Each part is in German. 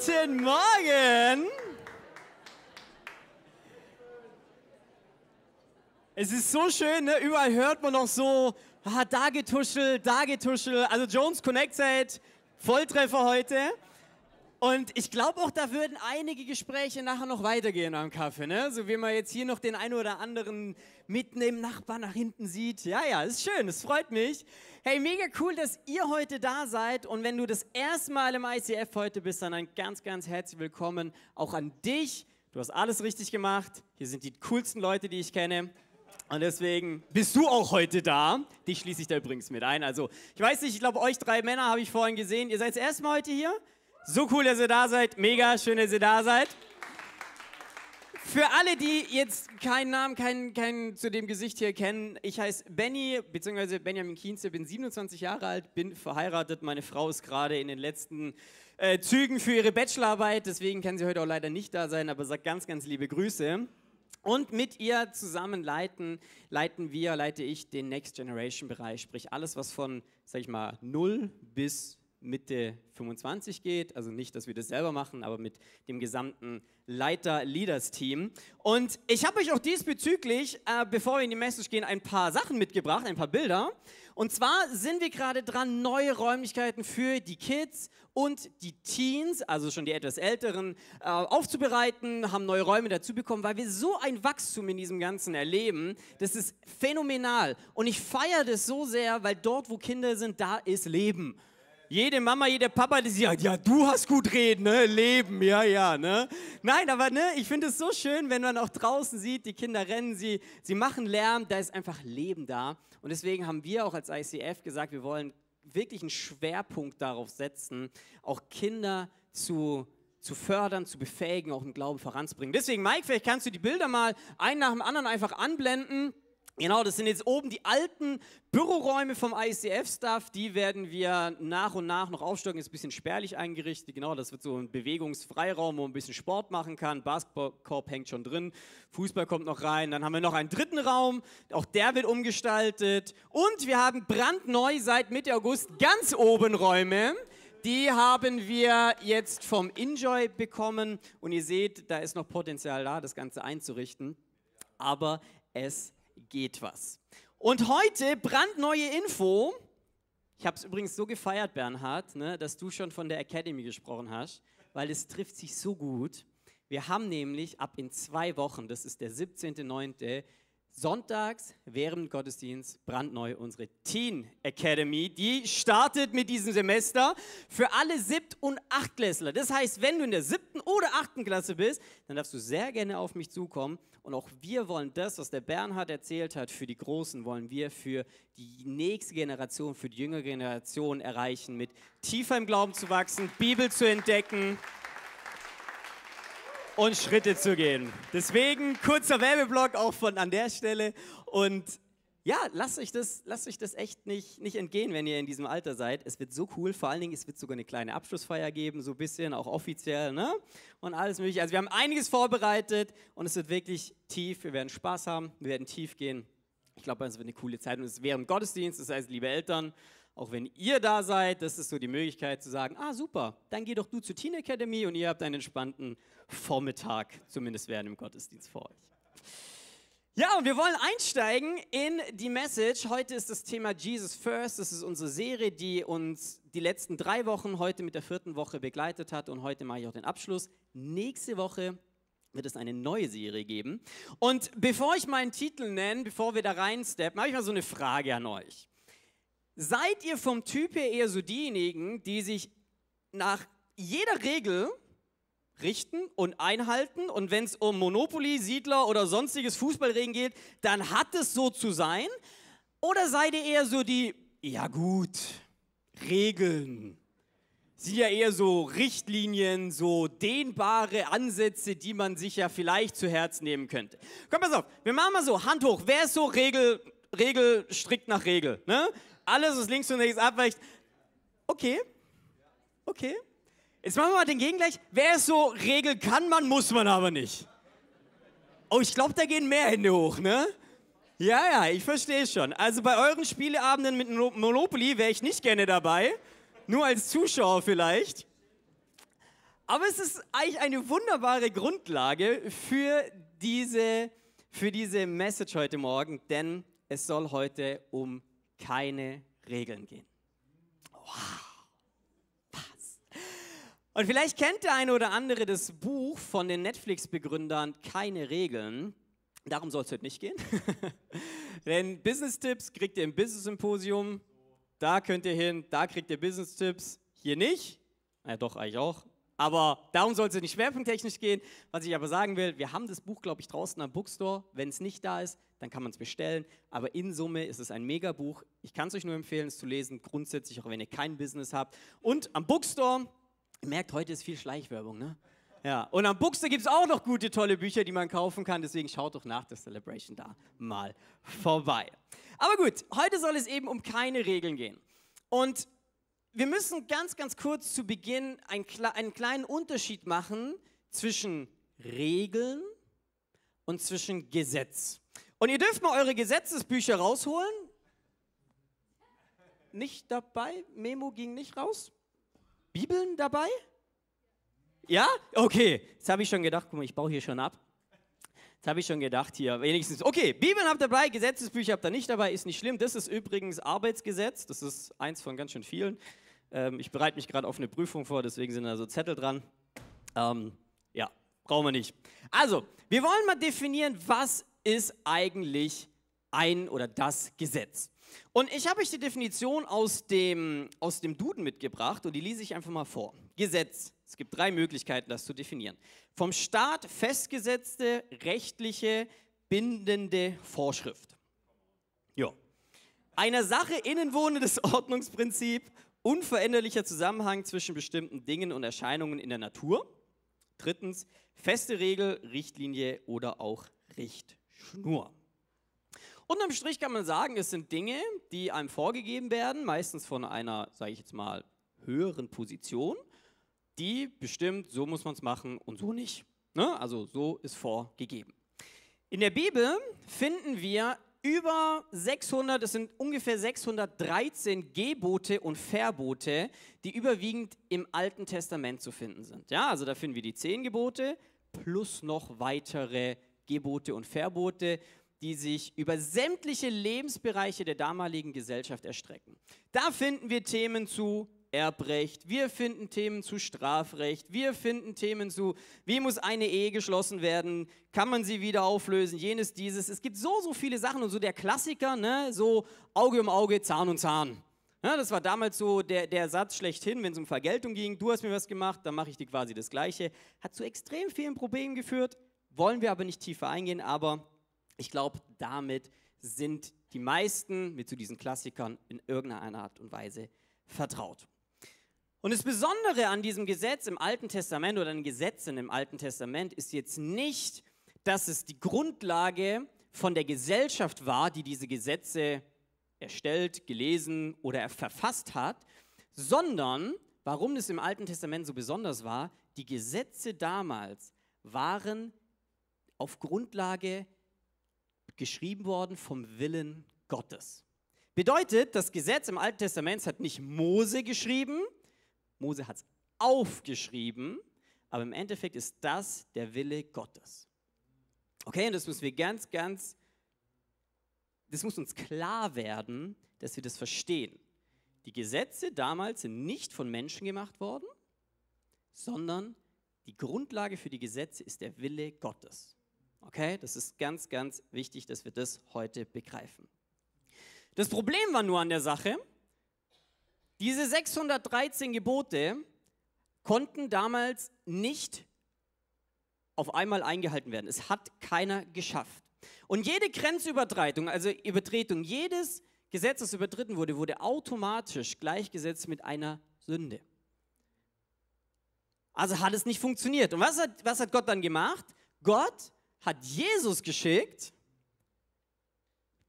Guten Morgen! Es ist so schön, ne? überall hört man noch so, ah, da getuschelt, da getuschelt. Also Jones Connect Set, Volltreffer heute. Und ich glaube auch, da würden einige Gespräche nachher noch weitergehen am Kaffee. Ne? So wie man jetzt hier noch den einen oder anderen mitnehmen, Nachbarn nach hinten sieht. Ja, ja, ist schön, es freut mich. Hey, mega cool, dass ihr heute da seid. Und wenn du das erste Mal im ICF heute bist, dann ein ganz, ganz herzlich willkommen auch an dich. Du hast alles richtig gemacht. Hier sind die coolsten Leute, die ich kenne. Und deswegen bist du auch heute da. Dich schließe ich da übrigens mit ein. Also, ich weiß nicht, ich glaube, euch drei Männer habe ich vorhin gesehen. Ihr seid das erste Mal heute hier? So cool, dass ihr da seid. Mega schön, dass ihr da seid. Für alle, die jetzt keinen Namen, keinen, keinen zu dem Gesicht hier kennen, ich heiße Benny, beziehungsweise Benjamin Kienze, bin 27 Jahre alt, bin verheiratet. Meine Frau ist gerade in den letzten äh, Zügen für ihre Bachelorarbeit, deswegen kann sie heute auch leider nicht da sein, aber sagt ganz, ganz liebe Grüße. Und mit ihr zusammen leiten, leiten wir, leite ich den Next Generation Bereich, sprich alles, was von, sag ich mal, 0 bis Mitte 25 geht. Also nicht, dass wir das selber machen, aber mit dem gesamten Leiter-Leaders-Team. Und ich habe euch auch diesbezüglich, äh, bevor wir in die Message gehen, ein paar Sachen mitgebracht, ein paar Bilder. Und zwar sind wir gerade dran, neue Räumlichkeiten für die Kids und die Teens, also schon die etwas Älteren, äh, aufzubereiten, haben neue Räume dazu bekommen, weil wir so ein Wachstum in diesem Ganzen erleben. Das ist phänomenal. Und ich feiere das so sehr, weil dort, wo Kinder sind, da ist Leben. Jede Mama, jeder Papa, die sagt, ja, du hast gut reden, ne? Leben, ja, ja, ne? Nein, aber ne, ich finde es so schön, wenn man auch draußen sieht, die Kinder rennen, sie, sie machen Lärm, da ist einfach Leben da. Und deswegen haben wir auch als ICF gesagt, wir wollen wirklich einen Schwerpunkt darauf setzen, auch Kinder zu zu fördern, zu befähigen, auch im Glauben voranzubringen. Deswegen, Mike, vielleicht kannst du die Bilder mal ein nach dem anderen einfach anblenden. Genau, das sind jetzt oben die alten Büroräume vom ICF-Staff. Die werden wir nach und nach noch aufstocken. Ist ein bisschen spärlich eingerichtet. Genau, das wird so ein Bewegungsfreiraum, wo man ein bisschen Sport machen kann. Basketballkorb hängt schon drin. Fußball kommt noch rein. Dann haben wir noch einen dritten Raum. Auch der wird umgestaltet. Und wir haben brandneu seit Mitte August ganz oben Räume. Die haben wir jetzt vom Enjoy bekommen. Und ihr seht, da ist noch Potenzial da, das Ganze einzurichten. Aber es geht was. Und heute brandneue Info. Ich habe es übrigens so gefeiert, Bernhard, ne, dass du schon von der Academy gesprochen hast, weil es trifft sich so gut. Wir haben nämlich ab in zwei Wochen, das ist der 17.09., Sonntags während Gottesdienst brandneu unsere Teen Academy. Die startet mit diesem Semester für alle Siebt- und Achtklässler. Das heißt, wenn du in der siebten oder achten Klasse bist, dann darfst du sehr gerne auf mich zukommen. Und auch wir wollen das, was der Bernhard erzählt hat, für die Großen, wollen wir für die nächste Generation, für die jüngere Generation erreichen, mit tiefer im Glauben zu wachsen, Bibel zu entdecken und Schritte zu gehen. Deswegen kurzer Werbeblock auch von an der Stelle und ja, lasst euch das, lasst euch das echt nicht, nicht entgehen, wenn ihr in diesem Alter seid. Es wird so cool, vor allen Dingen, es wird sogar eine kleine Abschlussfeier geben, so ein bisschen, auch offiziell, ne? Und alles mögliche. Also wir haben einiges vorbereitet und es wird wirklich tief. Wir werden Spaß haben, wir werden tief gehen. Ich glaube, es wird eine coole Zeit und es ist während Gottesdienst, das heißt, liebe Eltern, auch wenn ihr da seid, das ist so die Möglichkeit zu sagen, ah super, dann geh doch du zur Teen Academy und ihr habt einen entspannten Vormittag, zumindest während dem Gottesdienst vor euch. Ja, und wir wollen einsteigen in die Message. Heute ist das Thema Jesus First. Das ist unsere Serie, die uns die letzten drei Wochen heute mit der vierten Woche begleitet hat. Und heute mache ich auch den Abschluss. Nächste Woche wird es eine neue Serie geben. Und bevor ich meinen Titel nenne, bevor wir da reinsteppen, habe ich mal so eine Frage an euch. Seid ihr vom Typ her eher so diejenigen, die sich nach jeder Regel richten und einhalten und wenn es um Monopoly, Siedler oder sonstiges Fußballregen geht, dann hat es so zu sein? Oder seid ihr eher so die, ja gut, Regeln, sind ja eher so Richtlinien, so dehnbare Ansätze, die man sich ja vielleicht zu Herz nehmen könnte. Komm, pass auf, wir machen mal so, Hand hoch, wer ist so Regel, Regel strikt nach Regel? Ne? Alles, was links und rechts abweicht. Okay, okay. Jetzt machen wir mal den Gegengleich. Wer ist so, Regel kann man, muss man aber nicht. Oh, ich glaube, da gehen mehr Hände hoch, ne? Ja, ja, ich verstehe schon. Also bei euren Spieleabenden mit Monopoly wäre ich nicht gerne dabei. Nur als Zuschauer vielleicht. Aber es ist eigentlich eine wunderbare Grundlage für diese, für diese Message heute Morgen, denn es soll heute um keine Regeln gehen. Wow. Was? Und vielleicht kennt der eine oder andere das Buch von den Netflix-Begründern Keine Regeln. Darum soll es heute nicht gehen. Denn Business-Tipps kriegt ihr im Business-Symposium. Da könnt ihr hin, da kriegt ihr Business-Tipps. Hier nicht. Ja, doch, eigentlich auch. Aber darum soll es nicht schwerpunkttechnisch gehen. Was ich aber sagen will, wir haben das Buch, glaube ich, draußen am Bookstore. Wenn es nicht da ist, dann kann man es bestellen. Aber in Summe ist es ein Megabuch. Ich kann es euch nur empfehlen, es zu lesen. Grundsätzlich, auch wenn ihr kein Business habt. Und am Bookstore, ihr merkt, heute ist viel Schleichwerbung, ne? Ja, und am Bookstore gibt es auch noch gute, tolle Bücher, die man kaufen kann. Deswegen schaut doch nach der Celebration da mal vorbei. Aber gut, heute soll es eben um keine Regeln gehen. Und wir müssen ganz, ganz kurz zu Beginn einen, einen kleinen Unterschied machen zwischen Regeln und zwischen Gesetz. Und ihr dürft mal eure Gesetzesbücher rausholen. Nicht dabei? Memo ging nicht raus? Bibeln dabei? Ja? Okay. Jetzt habe ich schon gedacht, guck mal, ich baue hier schon ab. Jetzt habe ich schon gedacht hier, wenigstens, okay, Bibeln habt ihr dabei, Gesetzesbücher habt ihr nicht dabei, ist nicht schlimm. Das ist übrigens Arbeitsgesetz, das ist eins von ganz schön vielen. Ähm, ich bereite mich gerade auf eine Prüfung vor, deswegen sind da so Zettel dran. Ähm, ja, brauchen wir nicht. Also, wir wollen mal definieren, was ist eigentlich ein oder das Gesetz. Und ich habe euch die Definition aus dem, aus dem Duden mitgebracht und die lese ich einfach mal vor. Gesetz. Es gibt drei Möglichkeiten, das zu definieren. Vom Staat festgesetzte, rechtliche, bindende Vorschrift. Ja. Einer Sache innenwohnendes Ordnungsprinzip, unveränderlicher Zusammenhang zwischen bestimmten Dingen und Erscheinungen in der Natur. Drittens, feste Regel, Richtlinie oder auch Richtschnur. Unterm Strich kann man sagen, es sind Dinge, die einem vorgegeben werden, meistens von einer, sage ich jetzt mal, höheren Position, die bestimmt, so muss man es machen und so nicht. Ne? Also so ist vorgegeben. In der Bibel finden wir über 600, es sind ungefähr 613 Gebote und Verbote, die überwiegend im Alten Testament zu finden sind. Ja, also da finden wir die zehn Gebote plus noch weitere Gebote und Verbote, die sich über sämtliche Lebensbereiche der damaligen Gesellschaft erstrecken. Da finden wir Themen zu Erbrecht, wir finden Themen zu Strafrecht, wir finden Themen zu, wie muss eine Ehe geschlossen werden, kann man sie wieder auflösen, jenes, dieses. Es gibt so, so viele Sachen und so der Klassiker, ne, so Auge um Auge, Zahn um Zahn. Ja, das war damals so der, der Satz schlechthin, wenn es um Vergeltung ging, du hast mir was gemacht, dann mache ich dir quasi das Gleiche. Hat zu extrem vielen Problemen geführt, wollen wir aber nicht tiefer eingehen, aber ich glaube, damit sind die meisten mit zu diesen Klassikern in irgendeiner Art und Weise vertraut. Und das Besondere an diesem Gesetz im Alten Testament oder den Gesetzen im Alten Testament ist jetzt nicht, dass es die Grundlage von der Gesellschaft war, die diese Gesetze erstellt, gelesen oder verfasst hat, sondern, warum es im Alten Testament so besonders war, die Gesetze damals waren auf Grundlage geschrieben worden vom Willen Gottes. Bedeutet, das Gesetz im Alten Testament hat nicht Mose geschrieben, Mose hat es aufgeschrieben, aber im Endeffekt ist das der Wille Gottes. Okay, und das müssen wir ganz, ganz, das muss uns klar werden, dass wir das verstehen. Die Gesetze damals sind nicht von Menschen gemacht worden, sondern die Grundlage für die Gesetze ist der Wille Gottes. Okay, das ist ganz, ganz wichtig, dass wir das heute begreifen. Das Problem war nur an der Sache, diese 613 Gebote konnten damals nicht auf einmal eingehalten werden. Es hat keiner geschafft. Und jede Grenzübertretung, also Übertretung jedes Gesetzes, das übertreten wurde, wurde automatisch gleichgesetzt mit einer Sünde. Also hat es nicht funktioniert. Und was hat, was hat Gott dann gemacht? Gott hat Jesus geschickt,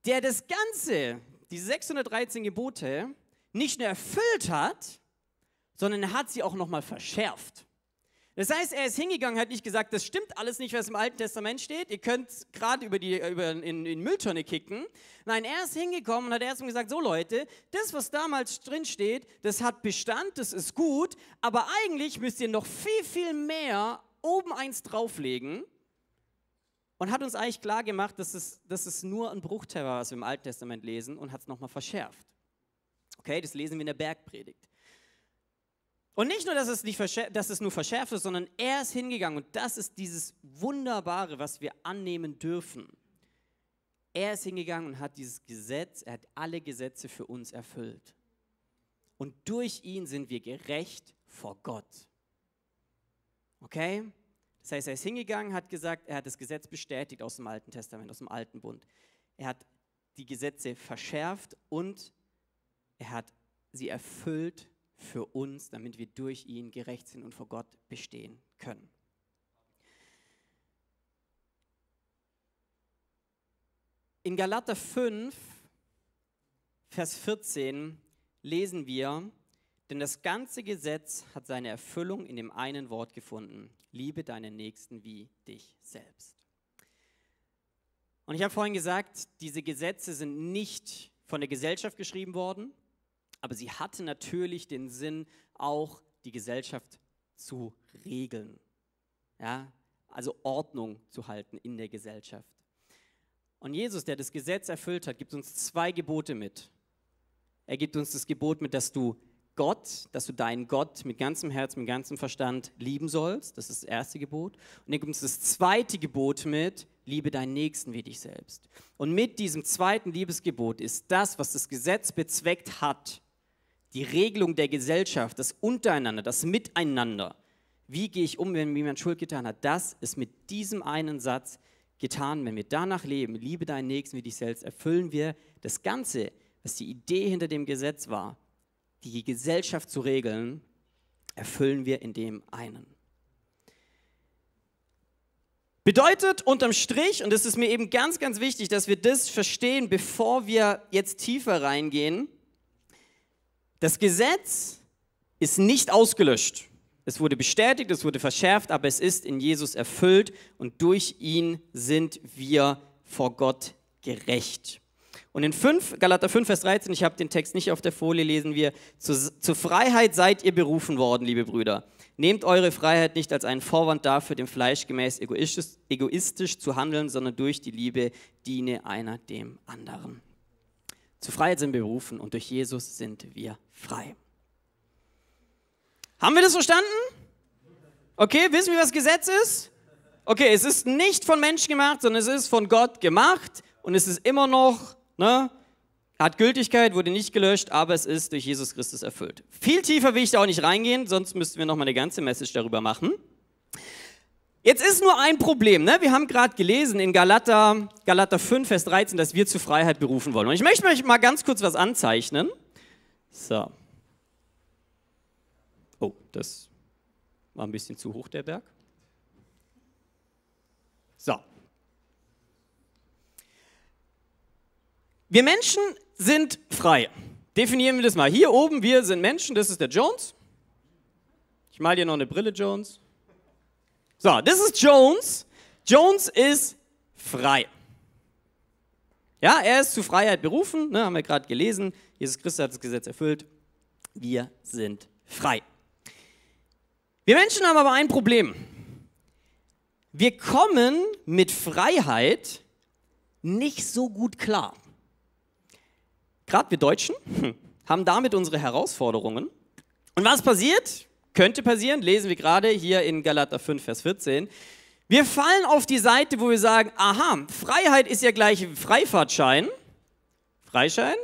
der das Ganze, diese 613 Gebote, nicht nur erfüllt hat, sondern er hat sie auch nochmal verschärft. Das heißt, er ist hingegangen, hat nicht gesagt, das stimmt alles nicht, was im Alten Testament steht. Ihr könnt gerade über die über in, in Mülltonne kicken. Nein, er ist hingekommen und hat erstmal gesagt, so Leute, das, was damals drin steht, das hat Bestand, das ist gut, aber eigentlich müsst ihr noch viel, viel mehr oben eins drauflegen und hat uns eigentlich klar gemacht, dass es, dass es nur ein Bruchteil war, was wir im Alten Testament lesen und hat es nochmal verschärft. Okay, das lesen wir in der Bergpredigt. Und nicht nur, dass es, nicht dass es nur verschärft ist, sondern er ist hingegangen und das ist dieses Wunderbare, was wir annehmen dürfen. Er ist hingegangen und hat dieses Gesetz, er hat alle Gesetze für uns erfüllt. Und durch ihn sind wir gerecht vor Gott. Okay? Das heißt, er ist hingegangen, hat gesagt, er hat das Gesetz bestätigt aus dem Alten Testament, aus dem Alten Bund. Er hat die Gesetze verschärft und er hat sie erfüllt für uns, damit wir durch ihn gerecht sind und vor Gott bestehen können. In Galater 5, Vers 14 lesen wir, denn das ganze Gesetz hat seine Erfüllung in dem einen Wort gefunden, liebe deinen Nächsten wie dich selbst. Und ich habe vorhin gesagt, diese Gesetze sind nicht von der Gesellschaft geschrieben worden, aber sie hatte natürlich den Sinn, auch die Gesellschaft zu regeln. Ja? Also Ordnung zu halten in der Gesellschaft. Und Jesus, der das Gesetz erfüllt hat, gibt uns zwei Gebote mit. Er gibt uns das Gebot mit, dass du Gott, dass du deinen Gott mit ganzem Herz, mit ganzem Verstand lieben sollst. Das ist das erste Gebot. Und er gibt uns das zweite Gebot mit, liebe deinen Nächsten wie dich selbst. Und mit diesem zweiten Liebesgebot ist das, was das Gesetz bezweckt hat, die Regelung der Gesellschaft, das Untereinander, das Miteinander. Wie gehe ich um, wenn mir jemand Schuld getan hat? Das ist mit diesem einen Satz getan. Wenn wir danach leben, liebe deinen Nächsten wie dich selbst, erfüllen wir das Ganze, was die Idee hinter dem Gesetz war, die Gesellschaft zu regeln, erfüllen wir in dem einen. Bedeutet unterm Strich, und es ist mir eben ganz, ganz wichtig, dass wir das verstehen, bevor wir jetzt tiefer reingehen, das Gesetz ist nicht ausgelöscht. Es wurde bestätigt, es wurde verschärft, aber es ist in Jesus erfüllt und durch ihn sind wir vor Gott gerecht. Und in 5, Galater 5, Vers 13, ich habe den Text nicht auf der Folie, lesen wir, zu, zur Freiheit seid ihr berufen worden, liebe Brüder. Nehmt eure Freiheit nicht als einen Vorwand dafür, dem Fleisch gemäß egoistisch, egoistisch zu handeln, sondern durch die Liebe diene einer dem anderen. Zur Freiheit sind wir berufen und durch Jesus sind wir frei. Haben wir das verstanden? Okay, wissen wir, was Gesetz ist? Okay, es ist nicht von Menschen gemacht, sondern es ist von Gott gemacht und es ist immer noch, ne, hat Gültigkeit, wurde nicht gelöscht, aber es ist durch Jesus Christus erfüllt. Viel tiefer will ich da auch nicht reingehen, sonst müssten wir nochmal eine ganze Message darüber machen. Jetzt ist nur ein Problem. Ne? Wir haben gerade gelesen in Galater, Galater 5, Vers 13, dass wir zur Freiheit berufen wollen. Und ich möchte euch mal ganz kurz was anzeichnen. So. Oh, das war ein bisschen zu hoch, der Berg. So. Wir Menschen sind frei. Definieren wir das mal. Hier oben, wir sind Menschen, das ist der Jones. Ich mal dir noch eine Brille, Jones. So, das ist Jones. Jones ist frei. Ja, er ist zu Freiheit berufen, ne, haben wir gerade gelesen. Jesus Christus hat das Gesetz erfüllt. Wir sind frei. Wir Menschen haben aber ein Problem. Wir kommen mit Freiheit nicht so gut klar. Gerade wir Deutschen hm, haben damit unsere Herausforderungen. Und was passiert? Könnte passieren, lesen wir gerade hier in Galater 5, Vers 14. Wir fallen auf die Seite, wo wir sagen, aha, Freiheit ist ja gleich Freifahrtschein. Freischein?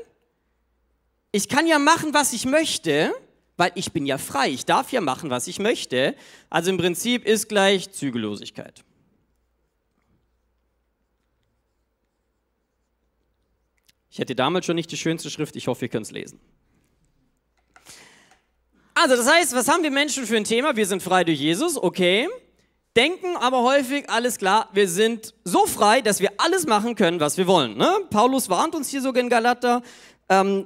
Ich kann ja machen, was ich möchte, weil ich bin ja frei. Ich darf ja machen, was ich möchte. Also im Prinzip ist gleich Zügellosigkeit. Ich hätte damals schon nicht die schönste Schrift, ich hoffe, ihr könnt es lesen. Also, das heißt, was haben wir Menschen für ein Thema? Wir sind frei durch Jesus, okay. Denken aber häufig, alles klar, wir sind so frei, dass wir alles machen können, was wir wollen. Ne? Paulus warnt uns hier sogar in Galater, ähm,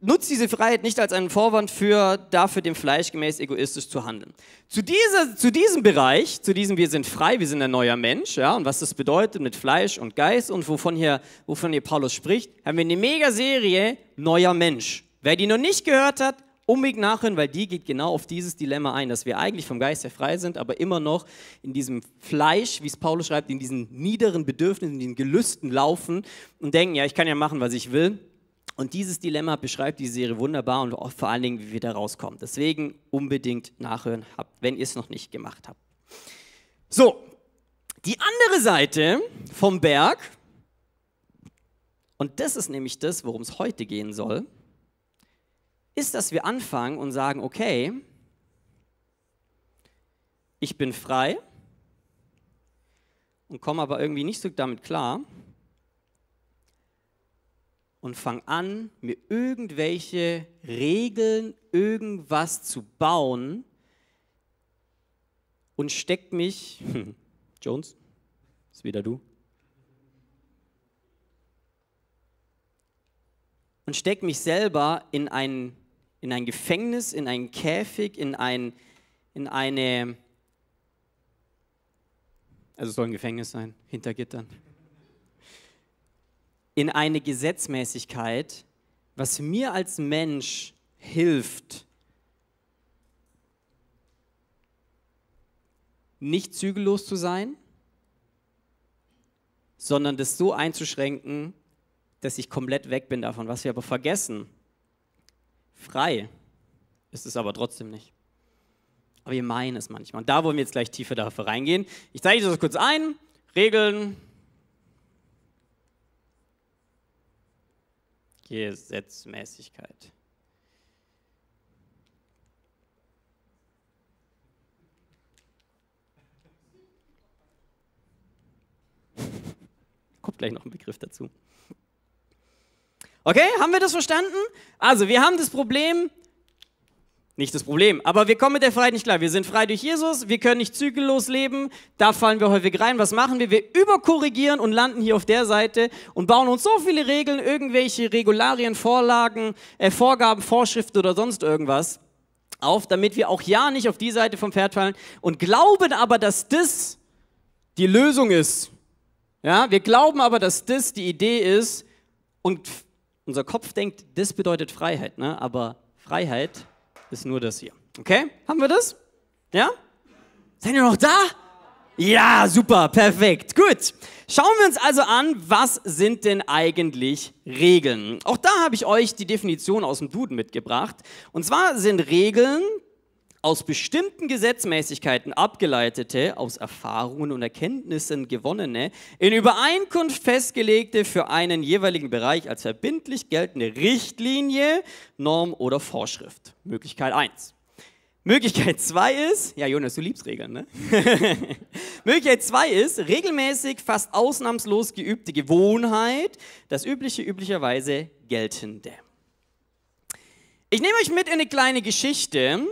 nutzt diese Freiheit nicht als einen Vorwand für dafür, dem Fleisch gemäß egoistisch zu handeln. Zu, dieser, zu diesem Bereich, zu diesem wir sind frei, wir sind ein neuer Mensch, ja, und was das bedeutet mit Fleisch und Geist und wovon hier, wovon hier Paulus spricht, haben wir eine Mega-Serie Neuer Mensch. Wer die noch nicht gehört hat, unbedingt nachhören, weil die geht genau auf dieses Dilemma ein, dass wir eigentlich vom Geist her frei sind, aber immer noch in diesem Fleisch, wie es Paulus schreibt, in diesen niederen Bedürfnissen, in diesen Gelüsten laufen und denken, ja, ich kann ja machen, was ich will. Und dieses Dilemma beschreibt die Serie wunderbar und auch vor allen Dingen, wie wir da rauskommen. Deswegen unbedingt nachhören, wenn ihr es noch nicht gemacht habt. So, die andere Seite vom Berg, und das ist nämlich das, worum es heute gehen soll, ist, dass wir anfangen und sagen, okay, ich bin frei und komme aber irgendwie nicht so damit klar und fange an, mir irgendwelche Regeln, irgendwas zu bauen und steck mich, Jones, ist wieder du, und steck mich selber in ein in ein Gefängnis, in einen Käfig, in, ein, in eine, also es soll ein Gefängnis sein, hinter Gittern, in eine Gesetzmäßigkeit, was mir als Mensch hilft, nicht zügellos zu sein, sondern das so einzuschränken, dass ich komplett weg bin davon. Was wir aber vergessen, Frei ist es aber trotzdem nicht. Aber wir meinen es manchmal. Und da wollen wir jetzt gleich tiefer dafür reingehen. Ich zeige das kurz ein. Regeln. Gesetzmäßigkeit. Kommt gleich noch ein Begriff dazu. Okay, haben wir das verstanden? Also, wir haben das Problem, nicht das Problem, aber wir kommen mit der Freiheit nicht klar. Wir sind frei durch Jesus, wir können nicht zügellos leben, da fallen wir häufig rein. Was machen wir? Wir überkorrigieren und landen hier auf der Seite und bauen uns so viele Regeln, irgendwelche Regularien, Vorlagen, äh, Vorgaben, Vorschriften oder sonst irgendwas auf, damit wir auch ja nicht auf die Seite vom Pferd fallen und glauben aber, dass das die Lösung ist. Ja, wir glauben aber, dass das die Idee ist und unser Kopf denkt, das bedeutet Freiheit, ne? aber Freiheit ist nur das hier. Okay? Haben wir das? Ja? Seid ihr noch da? Ja, super, perfekt. Gut. Schauen wir uns also an, was sind denn eigentlich Regeln? Auch da habe ich euch die Definition aus dem Duden mitgebracht. Und zwar sind Regeln aus bestimmten Gesetzmäßigkeiten abgeleitete, aus Erfahrungen und Erkenntnissen gewonnene, in Übereinkunft festgelegte, für einen jeweiligen Bereich als verbindlich geltende Richtlinie, Norm oder Vorschrift. Möglichkeit 1. Möglichkeit 2 ist, ja Jonas, du liebst Regeln, ne? Möglichkeit 2 ist, regelmäßig, fast ausnahmslos geübte Gewohnheit, das übliche, üblicherweise geltende. Ich nehme euch mit in eine kleine Geschichte,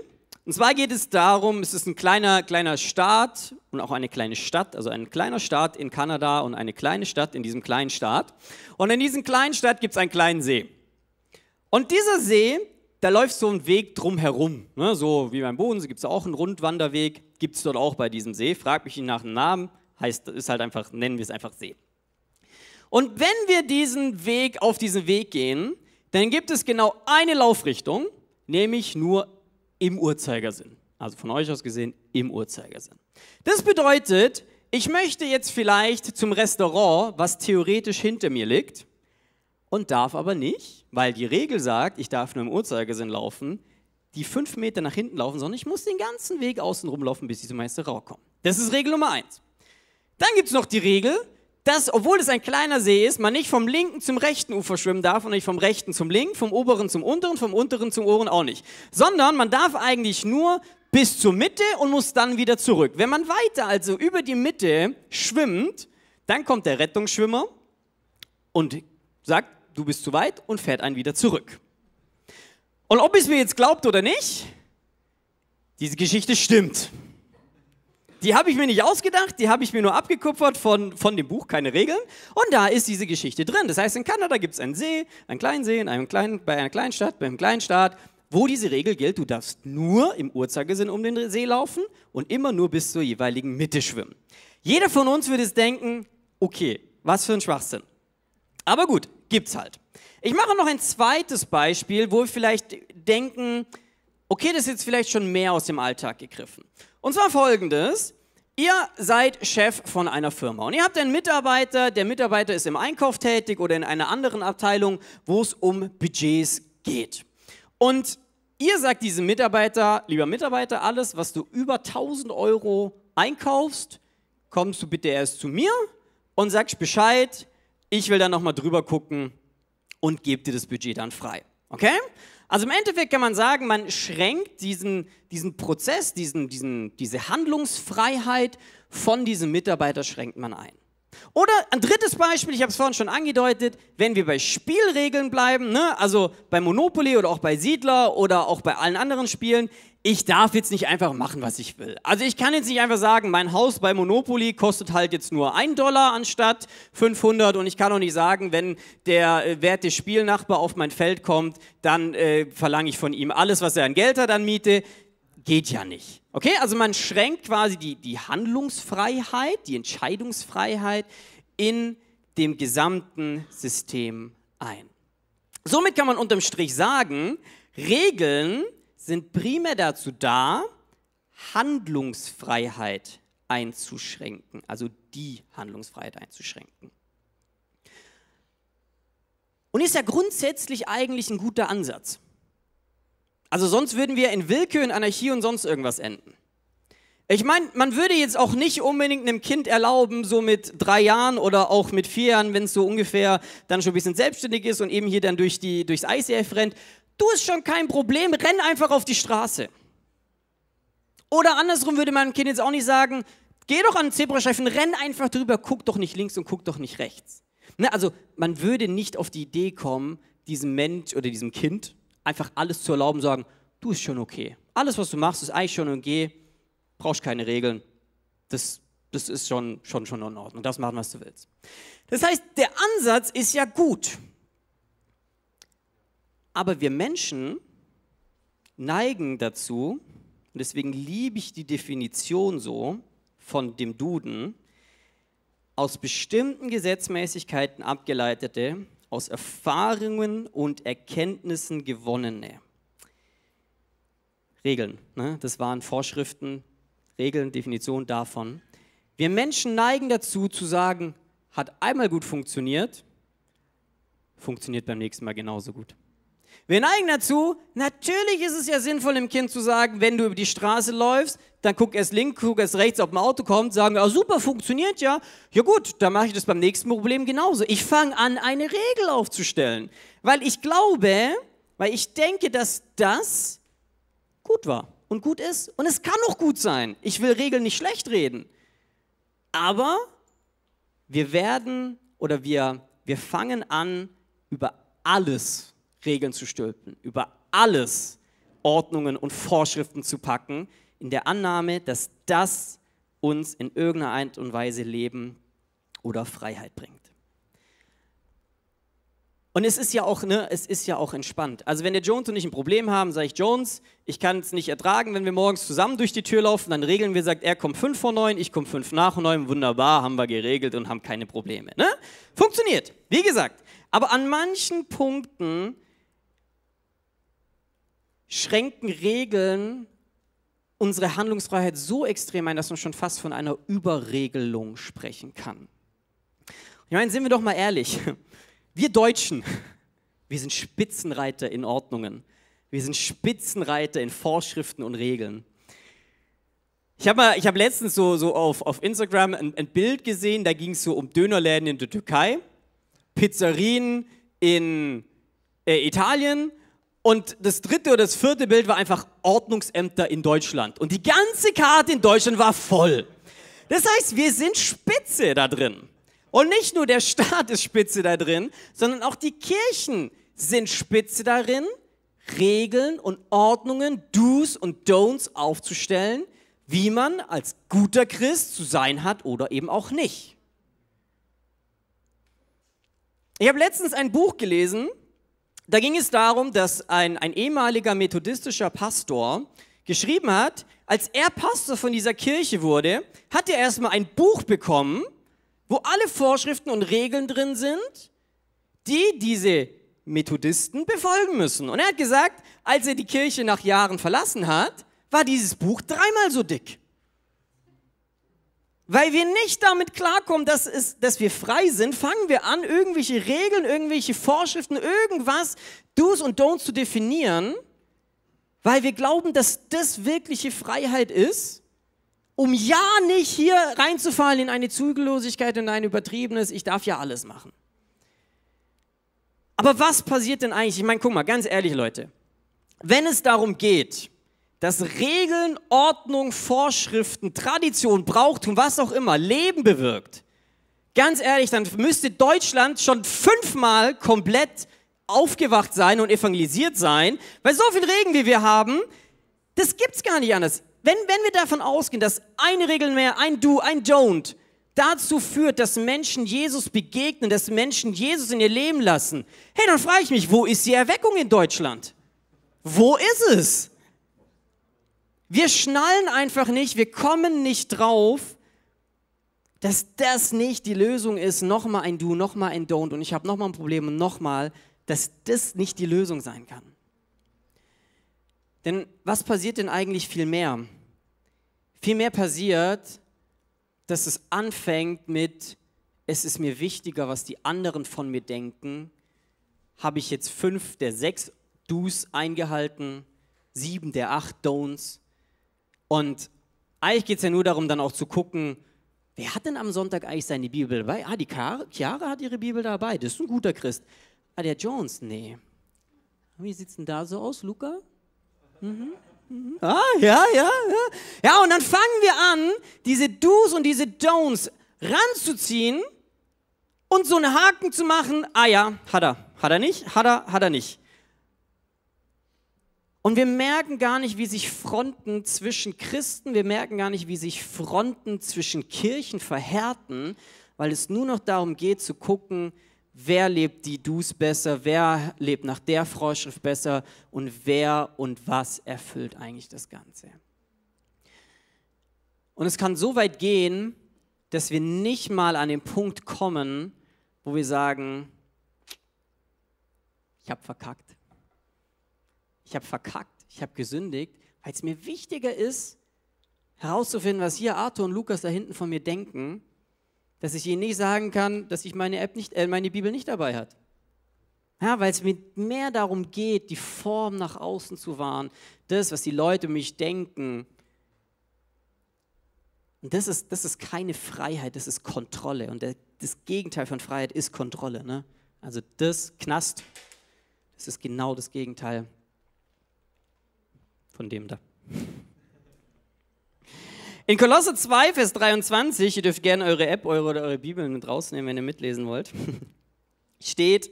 und zwar geht es darum, es ist ein kleiner, kleiner Staat und auch eine kleine Stadt, also ein kleiner Staat in Kanada und eine kleine Stadt in diesem kleinen Staat. Und in diesem kleinen Stadt gibt es einen kleinen See. Und dieser See, da läuft so ein Weg drumherum. Ne? So wie beim Bodensee gibt es auch einen Rundwanderweg, gibt es dort auch bei diesem See. Frag mich ihn nach dem Namen, heißt, ist halt einfach, nennen wir es einfach See. Und wenn wir diesen Weg auf diesen Weg gehen, dann gibt es genau eine Laufrichtung, nämlich nur im Uhrzeigersinn. Also von euch aus gesehen im Uhrzeigersinn. Das bedeutet, ich möchte jetzt vielleicht zum Restaurant, was theoretisch hinter mir liegt, und darf aber nicht, weil die Regel sagt, ich darf nur im Uhrzeigersinn laufen, die fünf Meter nach hinten laufen, sondern ich muss den ganzen Weg außen rumlaufen, bis ich zum Restaurant komme. Das ist Regel Nummer eins. Dann gibt es noch die Regel, dass, obwohl es ein kleiner See ist, man nicht vom linken zum rechten Ufer schwimmen darf und nicht vom rechten zum linken, vom oberen zum unteren, vom unteren zum oberen auch nicht. Sondern man darf eigentlich nur bis zur Mitte und muss dann wieder zurück. Wenn man weiter also über die Mitte schwimmt, dann kommt der Rettungsschwimmer und sagt, du bist zu weit und fährt einen wieder zurück. Und ob es mir jetzt glaubt oder nicht, diese Geschichte stimmt. Die habe ich mir nicht ausgedacht, die habe ich mir nur abgekupfert von, von dem Buch, keine Regeln. Und da ist diese Geschichte drin. Das heißt, in Kanada gibt es einen See, einen kleinen See, in einem kleinen, bei einer kleinen Stadt, bei einem kleinen Staat, wo diese Regel gilt, du darfst nur im Uhrzeigersinn um den See laufen und immer nur bis zur jeweiligen Mitte schwimmen. Jeder von uns würde es denken, okay, was für ein Schwachsinn. Aber gut, gibt's halt. Ich mache noch ein zweites Beispiel, wo wir vielleicht denken, okay, das ist jetzt vielleicht schon mehr aus dem Alltag gegriffen. Und zwar folgendes. Ihr seid Chef von einer Firma und ihr habt einen Mitarbeiter, der Mitarbeiter ist im Einkauf tätig oder in einer anderen Abteilung, wo es um Budgets geht. Und ihr sagt diesem Mitarbeiter, lieber Mitarbeiter, alles, was du über 1000 Euro einkaufst, kommst du bitte erst zu mir und sagst Bescheid, ich will dann nochmal drüber gucken und gebe dir das Budget dann frei. Okay? Also im Endeffekt kann man sagen, man schränkt diesen, diesen Prozess, diesen, diesen, diese Handlungsfreiheit von diesem Mitarbeiter schränkt man ein. Oder ein drittes Beispiel, ich habe es vorhin schon angedeutet, wenn wir bei Spielregeln bleiben, ne, also bei Monopoly oder auch bei Siedler oder auch bei allen anderen Spielen, ich darf jetzt nicht einfach machen, was ich will. Also ich kann jetzt nicht einfach sagen, mein Haus bei Monopoly kostet halt jetzt nur 1 Dollar anstatt 500 und ich kann auch nicht sagen, wenn der äh, werte Spielnachbar auf mein Feld kommt, dann äh, verlange ich von ihm alles, was er an Geld hat, an Miete. Geht ja nicht. Okay, also man schränkt quasi die, die Handlungsfreiheit, die Entscheidungsfreiheit in dem gesamten System ein. Somit kann man unterm Strich sagen, Regeln sind primär dazu da, Handlungsfreiheit einzuschränken, also die Handlungsfreiheit einzuschränken. Und ist ja grundsätzlich eigentlich ein guter Ansatz. Also sonst würden wir in Willkür, in Anarchie und sonst irgendwas enden. Ich meine, man würde jetzt auch nicht unbedingt einem Kind erlauben, so mit drei Jahren oder auch mit vier Jahren, wenn es so ungefähr dann schon ein bisschen selbstständig ist und eben hier dann durch die, durchs ICF rennt, Du ist schon kein Problem, renn einfach auf die Straße. Oder andersrum würde mein Kind jetzt auch nicht sagen, geh doch an den Zebrastreifen, renn einfach drüber, guck doch nicht links und guck doch nicht rechts. Ne, also man würde nicht auf die Idee kommen, diesem Mensch oder diesem Kind einfach alles zu erlauben, sagen, du ist schon okay. Alles, was du machst, ist eigentlich schon okay, brauchst keine Regeln. Das, das ist schon, schon, schon in Ordnung. Das machen, was du willst. Das heißt, der Ansatz ist ja gut. Aber wir Menschen neigen dazu, und deswegen liebe ich die Definition so von dem Duden, aus bestimmten Gesetzmäßigkeiten abgeleitete, aus Erfahrungen und Erkenntnissen gewonnene. Regeln, ne? das waren Vorschriften, Regeln, Definition davon. Wir Menschen neigen dazu zu sagen, hat einmal gut funktioniert, funktioniert beim nächsten Mal genauso gut. Wir neigen dazu, natürlich ist es ja sinnvoll, dem Kind zu sagen, wenn du über die Straße läufst, dann guck erst links, guck erst rechts, ob ein Auto kommt, sagen, ah, super, funktioniert ja. Ja gut, dann mache ich das beim nächsten Problem genauso. Ich fange an, eine Regel aufzustellen, weil ich glaube, weil ich denke, dass das gut war und gut ist. Und es kann auch gut sein. Ich will Regeln nicht schlecht reden. Aber wir werden oder wir, wir fangen an, über alles Regeln zu stülpen, über alles Ordnungen und Vorschriften zu packen, in der Annahme, dass das uns in irgendeiner Art und Weise Leben oder Freiheit bringt. Und es ist ja auch, ne, es ist ja auch entspannt. Also wenn der Jones und ich ein Problem haben, sage ich Jones, ich kann es nicht ertragen, wenn wir morgens zusammen durch die Tür laufen, dann regeln wir, sagt er kommt fünf vor neun, ich komme fünf nach neun, wunderbar, haben wir geregelt und haben keine Probleme. Ne? Funktioniert, wie gesagt. Aber an manchen Punkten schränken Regeln unsere Handlungsfreiheit so extrem ein, dass man schon fast von einer Überregelung sprechen kann. Ich meine, sind wir doch mal ehrlich, wir Deutschen, wir sind Spitzenreiter in Ordnungen. Wir sind Spitzenreiter in Vorschriften und Regeln. Ich habe hab letztens so, so auf, auf Instagram ein, ein Bild gesehen, da ging es so um Dönerläden in der Türkei, Pizzerien in äh, Italien und das dritte oder das vierte Bild war einfach Ordnungsämter in Deutschland. Und die ganze Karte in Deutschland war voll. Das heißt, wir sind Spitze da drin. Und nicht nur der Staat ist Spitze da drin, sondern auch die Kirchen sind Spitze darin, Regeln und Ordnungen, Do's und Don'ts aufzustellen, wie man als guter Christ zu sein hat oder eben auch nicht. Ich habe letztens ein Buch gelesen, da ging es darum, dass ein, ein ehemaliger methodistischer Pastor geschrieben hat, als er Pastor von dieser Kirche wurde, hat er erstmal ein Buch bekommen, wo alle Vorschriften und Regeln drin sind, die diese Methodisten befolgen müssen. Und er hat gesagt, als er die Kirche nach Jahren verlassen hat, war dieses Buch dreimal so dick. Weil wir nicht damit klarkommen, dass, es, dass wir frei sind, fangen wir an, irgendwelche Regeln, irgendwelche Vorschriften, irgendwas, Do's und Don'ts zu definieren, weil wir glauben, dass das wirkliche Freiheit ist, um ja nicht hier reinzufallen in eine Zügellosigkeit und ein übertriebenes, ich darf ja alles machen. Aber was passiert denn eigentlich? Ich meine, guck mal, ganz ehrlich, Leute, wenn es darum geht, dass Regeln, Ordnung, Vorschriften, Tradition, Brauchtum, was auch immer, Leben bewirkt, ganz ehrlich, dann müsste Deutschland schon fünfmal komplett aufgewacht sein und evangelisiert sein, weil so viel Regen, wie wir haben, das gibt's gar nicht anders. Wenn, wenn wir davon ausgehen, dass eine Regel mehr, ein Do, ein Don't, dazu führt, dass Menschen Jesus begegnen, dass Menschen Jesus in ihr Leben lassen, hey, dann frage ich mich, wo ist die Erweckung in Deutschland? Wo ist es? Wir schnallen einfach nicht, wir kommen nicht drauf, dass das nicht die Lösung ist. Nochmal ein Do, nochmal ein Don't und ich habe nochmal ein Problem und nochmal, dass das nicht die Lösung sein kann. Denn was passiert denn eigentlich viel mehr? Viel mehr passiert, dass es anfängt mit, es ist mir wichtiger, was die anderen von mir denken. Habe ich jetzt fünf der sechs Do's eingehalten, sieben der acht Don'ts. Und eigentlich geht es ja nur darum, dann auch zu gucken, wer hat denn am Sonntag eigentlich seine Bibel dabei? Ah, die Chiara hat ihre Bibel dabei, das ist ein guter Christ. Ah, der Jones, nee. Wie sieht es denn da so aus, Luca? Mhm. Mhm. Ah, ja, ja, ja. Ja, und dann fangen wir an, diese Do's und diese Don'ts ranzuziehen und so einen Haken zu machen. Ah ja, hat er. Hat er nicht? Hat er, hat er nicht. Und wir merken gar nicht, wie sich Fronten zwischen Christen, wir merken gar nicht, wie sich Fronten zwischen Kirchen verhärten, weil es nur noch darum geht zu gucken, wer lebt die Dus besser, wer lebt nach der Vorschrift besser und wer und was erfüllt eigentlich das Ganze. Und es kann so weit gehen, dass wir nicht mal an den Punkt kommen, wo wir sagen, ich habe verkackt. Ich habe verkackt, ich habe gesündigt, weil es mir wichtiger ist, herauszufinden, was hier Arthur und Lukas da hinten von mir denken, dass ich ihnen nicht sagen kann, dass ich meine App nicht, äh, meine Bibel nicht dabei hat. Ja, weil es mir mehr darum geht, die Form nach außen zu wahren, das, was die Leute mich denken. Und das ist, das ist keine Freiheit, das ist Kontrolle. Und der, das Gegenteil von Freiheit ist Kontrolle. Ne? Also das Knast, das ist genau das Gegenteil von dem da. In Kolosse 2, Vers 23, ihr dürft gerne eure App eure, oder eure Bibel mit rausnehmen, wenn ihr mitlesen wollt, steht,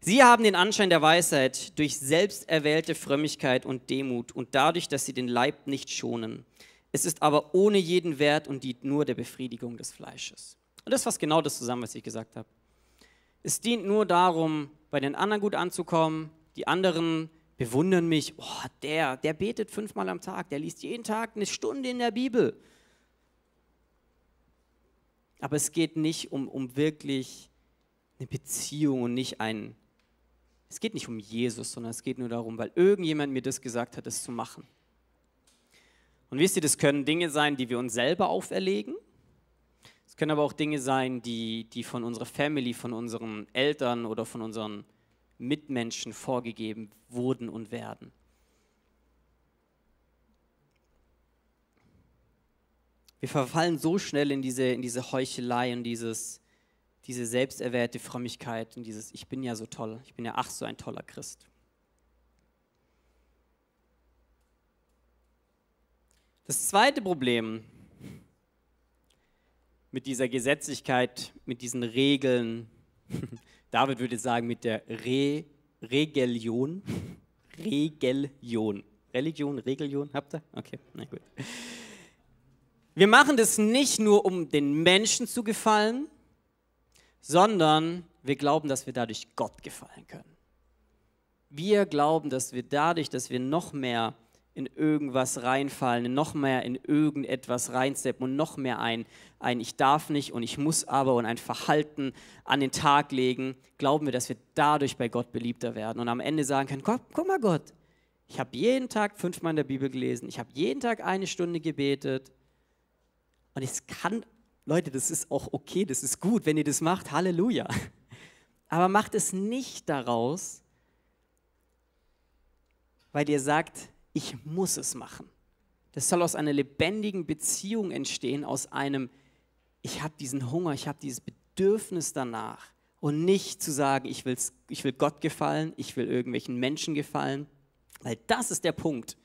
Sie haben den Anschein der Weisheit durch selbsterwählte Frömmigkeit und Demut und dadurch, dass sie den Leib nicht schonen. Es ist aber ohne jeden Wert und dient nur der Befriedigung des Fleisches. Und das fasst genau das zusammen, was ich gesagt habe. Es dient nur darum, bei den anderen gut anzukommen, die anderen bewundern mich, oh, der, der betet fünfmal am Tag, der liest jeden Tag eine Stunde in der Bibel. Aber es geht nicht um, um wirklich eine Beziehung und nicht ein, es geht nicht um Jesus, sondern es geht nur darum, weil irgendjemand mir das gesagt hat, das zu machen. Und wisst ihr, das können Dinge sein, die wir uns selber auferlegen. Es können aber auch Dinge sein, die, die von unserer Family, von unseren Eltern oder von unseren Mitmenschen vorgegeben wurden und werden. Wir verfallen so schnell in diese, in diese Heuchelei und dieses, diese selbsterwählte Frömmigkeit und dieses Ich bin ja so toll, ich bin ja ach so ein toller Christ. Das zweite Problem mit dieser Gesetzlichkeit, mit diesen Regeln, David würde sagen, mit der Re Regelion. Regelion. Religion, Regelion, habt ihr? Okay, na gut. Wir machen das nicht nur, um den Menschen zu gefallen, sondern wir glauben, dass wir dadurch Gott gefallen können. Wir glauben, dass wir dadurch, dass wir noch mehr in irgendwas reinfallen, noch mehr in irgendetwas reinsteppen und noch mehr ein, ein Ich darf nicht und ich muss aber und ein Verhalten an den Tag legen, glauben wir, dass wir dadurch bei Gott beliebter werden und am Ende sagen können, guck, guck mal Gott, ich habe jeden Tag fünfmal in der Bibel gelesen, ich habe jeden Tag eine Stunde gebetet und es kann, Leute, das ist auch okay, das ist gut, wenn ihr das macht, Halleluja. Aber macht es nicht daraus, weil ihr sagt, ich muss es machen. Das soll aus einer lebendigen Beziehung entstehen, aus einem, ich habe diesen Hunger, ich habe dieses Bedürfnis danach. Und nicht zu sagen, ich, will's, ich will Gott gefallen, ich will irgendwelchen Menschen gefallen. Weil das ist der Punkt.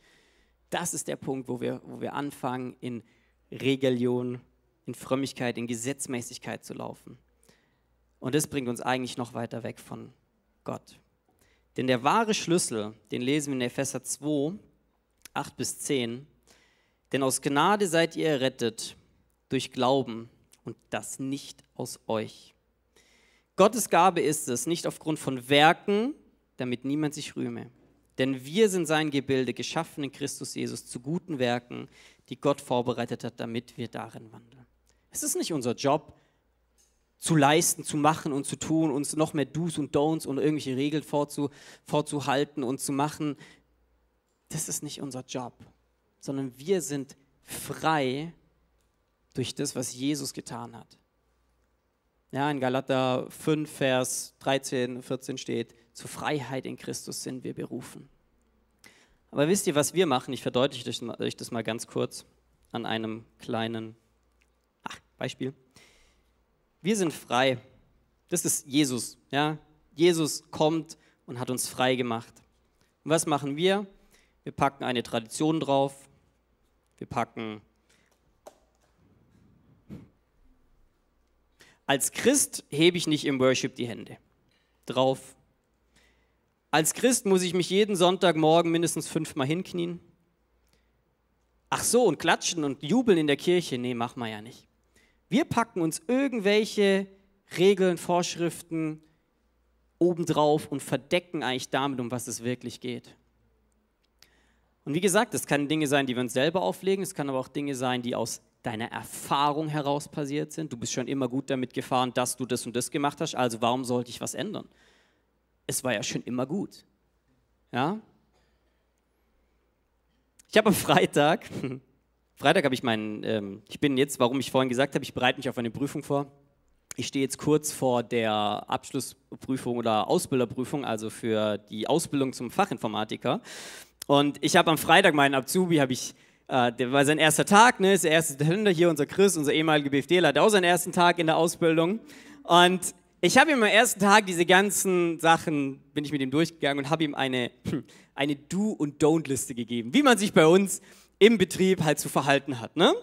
Das ist der Punkt, wo wir, wo wir anfangen, in Religion, in Frömmigkeit, in Gesetzmäßigkeit zu laufen. Und das bringt uns eigentlich noch weiter weg von Gott. Denn der wahre Schlüssel, den lesen wir in Epheser 2, 8 bis 10. Denn aus Gnade seid ihr errettet durch Glauben und das nicht aus euch. Gottes Gabe ist es, nicht aufgrund von Werken, damit niemand sich rühme. Denn wir sind sein Gebilde, geschaffen in Christus Jesus zu guten Werken, die Gott vorbereitet hat, damit wir darin wandeln. Es ist nicht unser Job, zu leisten, zu machen und zu tun, uns noch mehr Do's und Don'ts und irgendwelche Regeln vorzu, vorzuhalten und zu machen das ist nicht unser Job, sondern wir sind frei durch das, was Jesus getan hat. Ja, in Galater 5, Vers 13, 14 steht, zur Freiheit in Christus sind wir berufen. Aber wisst ihr, was wir machen? Ich verdeutliche euch das mal ganz kurz an einem kleinen ach, Beispiel. Wir sind frei. Das ist Jesus. Ja? Jesus kommt und hat uns frei gemacht. Und was machen wir? Wir packen eine Tradition drauf. Wir packen Als Christ hebe ich nicht im Worship die Hände drauf. Als Christ muss ich mich jeden Sonntagmorgen mindestens fünfmal hinknien. Ach so, und klatschen und jubeln in der Kirche? Nee, machen wir ja nicht. Wir packen uns irgendwelche Regeln, Vorschriften obendrauf und verdecken eigentlich damit, um was es wirklich geht. Und wie gesagt, es können Dinge sein, die wir uns selber auflegen, es kann aber auch Dinge sein, die aus deiner Erfahrung heraus passiert sind. Du bist schon immer gut damit gefahren, dass du das und das gemacht hast, also warum sollte ich was ändern? Es war ja schon immer gut. Ja? Ich habe am Freitag, Freitag habe ich meinen, ähm, ich bin jetzt, warum ich vorhin gesagt habe, ich bereite mich auf eine Prüfung vor. Ich stehe jetzt kurz vor der Abschlussprüfung oder Ausbilderprüfung, also für die Ausbildung zum Fachinformatiker. Und ich habe am Freitag meinen Azubi, habe ich, äh, der war sein erster Tag, ne, ist der erste Talenter hier, unser Chris, unser ehemaliger BFDler, hat auch seinen ersten Tag in der Ausbildung. Und ich habe ihm am ersten Tag diese ganzen Sachen, bin ich mit ihm durchgegangen und habe ihm eine, eine Do- und Don't-Liste gegeben, wie man sich bei uns im Betrieb halt zu verhalten hat. Ne?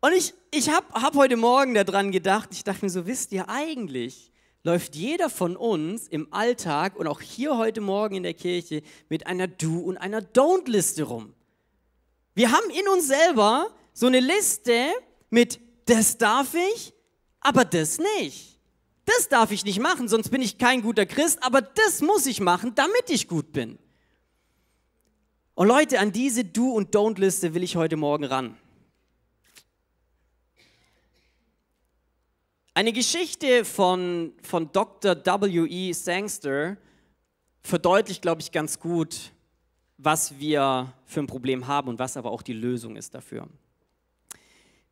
Und ich, ich habe hab heute Morgen daran gedacht, ich dachte mir so, wisst ihr eigentlich, läuft jeder von uns im Alltag und auch hier heute Morgen in der Kirche mit einer Do- und einer Don't-Liste rum. Wir haben in uns selber so eine Liste mit, das darf ich, aber das nicht. Das darf ich nicht machen, sonst bin ich kein guter Christ, aber das muss ich machen, damit ich gut bin. Und Leute, an diese Do- und Don't-Liste will ich heute Morgen ran. Eine Geschichte von, von Dr. W.E. Sangster verdeutlicht, glaube ich, ganz gut, was wir für ein Problem haben und was aber auch die Lösung ist dafür.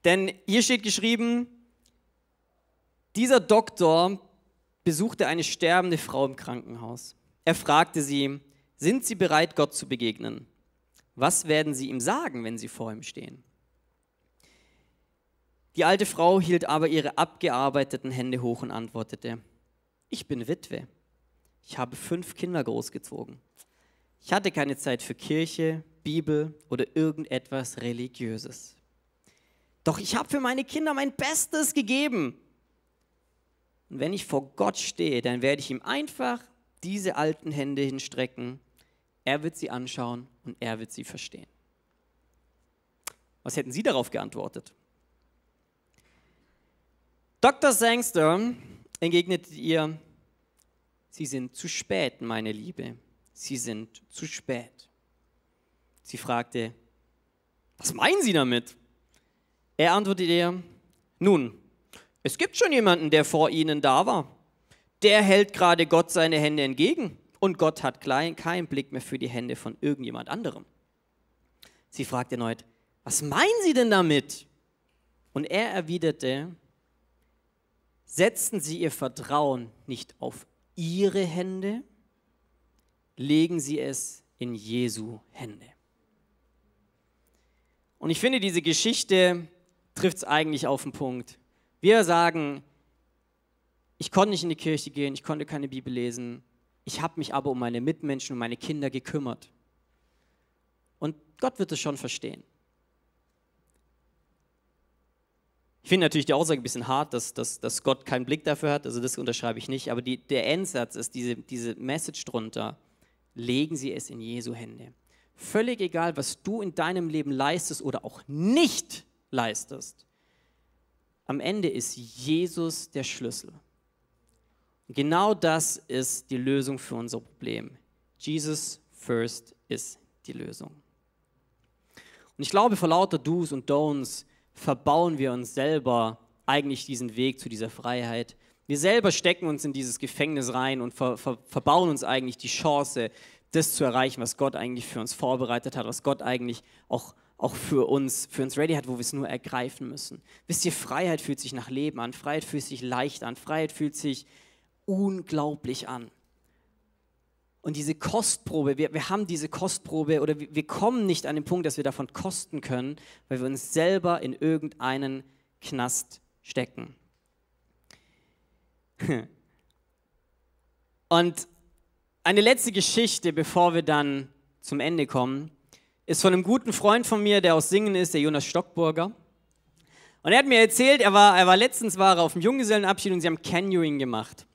Denn hier steht geschrieben, dieser Doktor besuchte eine sterbende Frau im Krankenhaus. Er fragte sie, sind Sie bereit, Gott zu begegnen? Was werden Sie ihm sagen, wenn Sie vor ihm stehen? Die alte Frau hielt aber ihre abgearbeiteten Hände hoch und antwortete, ich bin Witwe. Ich habe fünf Kinder großgezogen. Ich hatte keine Zeit für Kirche, Bibel oder irgendetwas Religiöses. Doch ich habe für meine Kinder mein Bestes gegeben. Und wenn ich vor Gott stehe, dann werde ich ihm einfach diese alten Hände hinstrecken. Er wird sie anschauen und er wird sie verstehen. Was hätten Sie darauf geantwortet? Dr. Sangster entgegnet ihr, Sie sind zu spät, meine Liebe. Sie sind zu spät. Sie fragte, was meinen Sie damit? Er antwortete ihr, nun, es gibt schon jemanden, der vor Ihnen da war. Der hält gerade Gott seine Hände entgegen und Gott hat keinen Blick mehr für die Hände von irgendjemand anderem. Sie fragte erneut, was meinen Sie denn damit? Und er erwiderte, setzen Sie Ihr Vertrauen nicht auf Ihre Hände, legen Sie es in Jesu Hände. Und ich finde, diese Geschichte trifft es eigentlich auf den Punkt. Wir sagen, ich konnte nicht in die Kirche gehen, ich konnte keine Bibel lesen, ich habe mich aber um meine Mitmenschen und meine Kinder gekümmert. Und Gott wird es schon verstehen. Ich finde natürlich die Aussage ein bisschen hart, dass, dass, dass Gott keinen Blick dafür hat, also das unterschreibe ich nicht, aber die, der Endsatz ist diese, diese Message drunter, legen Sie es in Jesu Hände. Völlig egal, was du in deinem Leben leistest oder auch nicht leistest, am Ende ist Jesus der Schlüssel. Genau das ist die Lösung für unser Problem. Jesus first ist die Lösung. Und ich glaube, vor lauter Do's und Don'ts verbauen wir uns selber eigentlich diesen Weg zu dieser Freiheit. Wir selber stecken uns in dieses Gefängnis rein und ver ver verbauen uns eigentlich die Chance, das zu erreichen, was Gott eigentlich für uns vorbereitet hat, was Gott eigentlich auch, auch für, uns, für uns ready hat, wo wir es nur ergreifen müssen. Wisst ihr, Freiheit fühlt sich nach Leben an, Freiheit fühlt sich leicht an, Freiheit fühlt sich unglaublich an. Und diese Kostprobe, wir, wir haben diese Kostprobe oder wir, wir kommen nicht an den Punkt, dass wir davon kosten können, weil wir uns selber in irgendeinen Knast stecken. Und eine letzte Geschichte, bevor wir dann zum Ende kommen, ist von einem guten Freund von mir, der aus Singen ist, der Jonas Stockburger. Und er hat mir erzählt, er war, er war letztens war er auf dem Junggesellenabschied und sie haben Canyoning gemacht.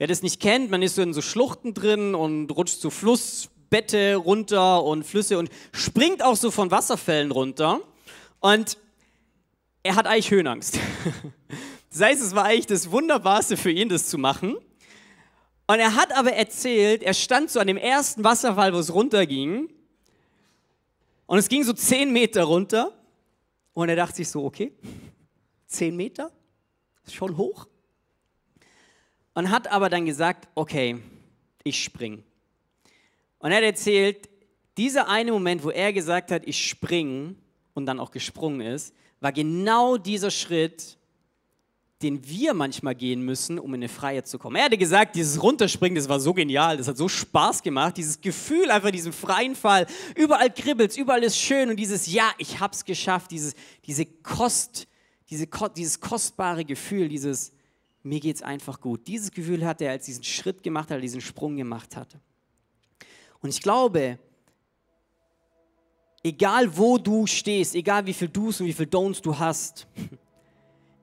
Wer das nicht kennt, man ist so in so Schluchten drin und rutscht so Flussbette runter und Flüsse und springt auch so von Wasserfällen runter. Und er hat eigentlich Höhenangst. Das heißt, es war eigentlich das Wunderbarste für ihn, das zu machen. Und er hat aber erzählt, er stand so an dem ersten Wasserfall, wo es runterging. Und es ging so zehn Meter runter. Und er dachte sich so, okay, zehn Meter? Schon hoch und hat aber dann gesagt, okay, ich spring. Und er hat erzählt, dieser eine Moment, wo er gesagt hat, ich spring und dann auch gesprungen ist, war genau dieser Schritt, den wir manchmal gehen müssen, um in eine Freiheit zu kommen. Er hatte gesagt, dieses Runterspringen, das war so genial, das hat so Spaß gemacht, dieses Gefühl, einfach diesen freien Fall, überall kribbelt überall ist schön und dieses Ja, ich hab's geschafft, dieses, diese Kost, diese, dieses kostbare Gefühl, dieses mir geht es einfach gut. Dieses Gefühl hatte er, als diesen Schritt gemacht hat, diesen Sprung gemacht hat. Und ich glaube, egal wo du stehst, egal wie viel Do's und wie viel Don'ts du hast,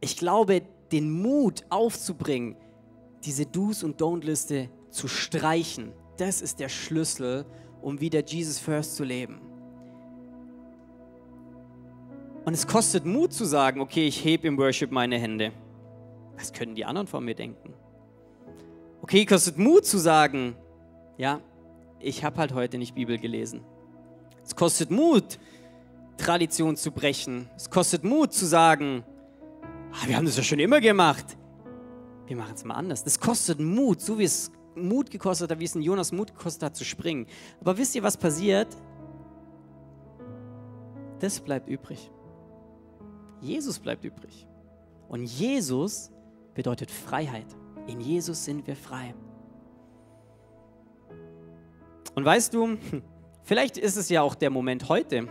ich glaube, den Mut aufzubringen, diese Do's und Don't-Liste zu streichen, das ist der Schlüssel, um wieder Jesus First zu leben. Und es kostet Mut zu sagen, okay, ich hebe im Worship meine Hände. Was können die anderen von mir denken? Okay, kostet Mut zu sagen, ja, ich habe halt heute nicht Bibel gelesen. Es kostet Mut, Tradition zu brechen. Es kostet Mut zu sagen, ah, wir haben das ja schon immer gemacht. Wir machen es mal anders. Das kostet Mut, so wie es Mut gekostet hat, wie es in Jonas Mut gekostet hat, zu springen. Aber wisst ihr, was passiert? Das bleibt übrig. Jesus bleibt übrig. Und Jesus bedeutet Freiheit. In Jesus sind wir frei. Und weißt du, vielleicht ist es ja auch der Moment heute,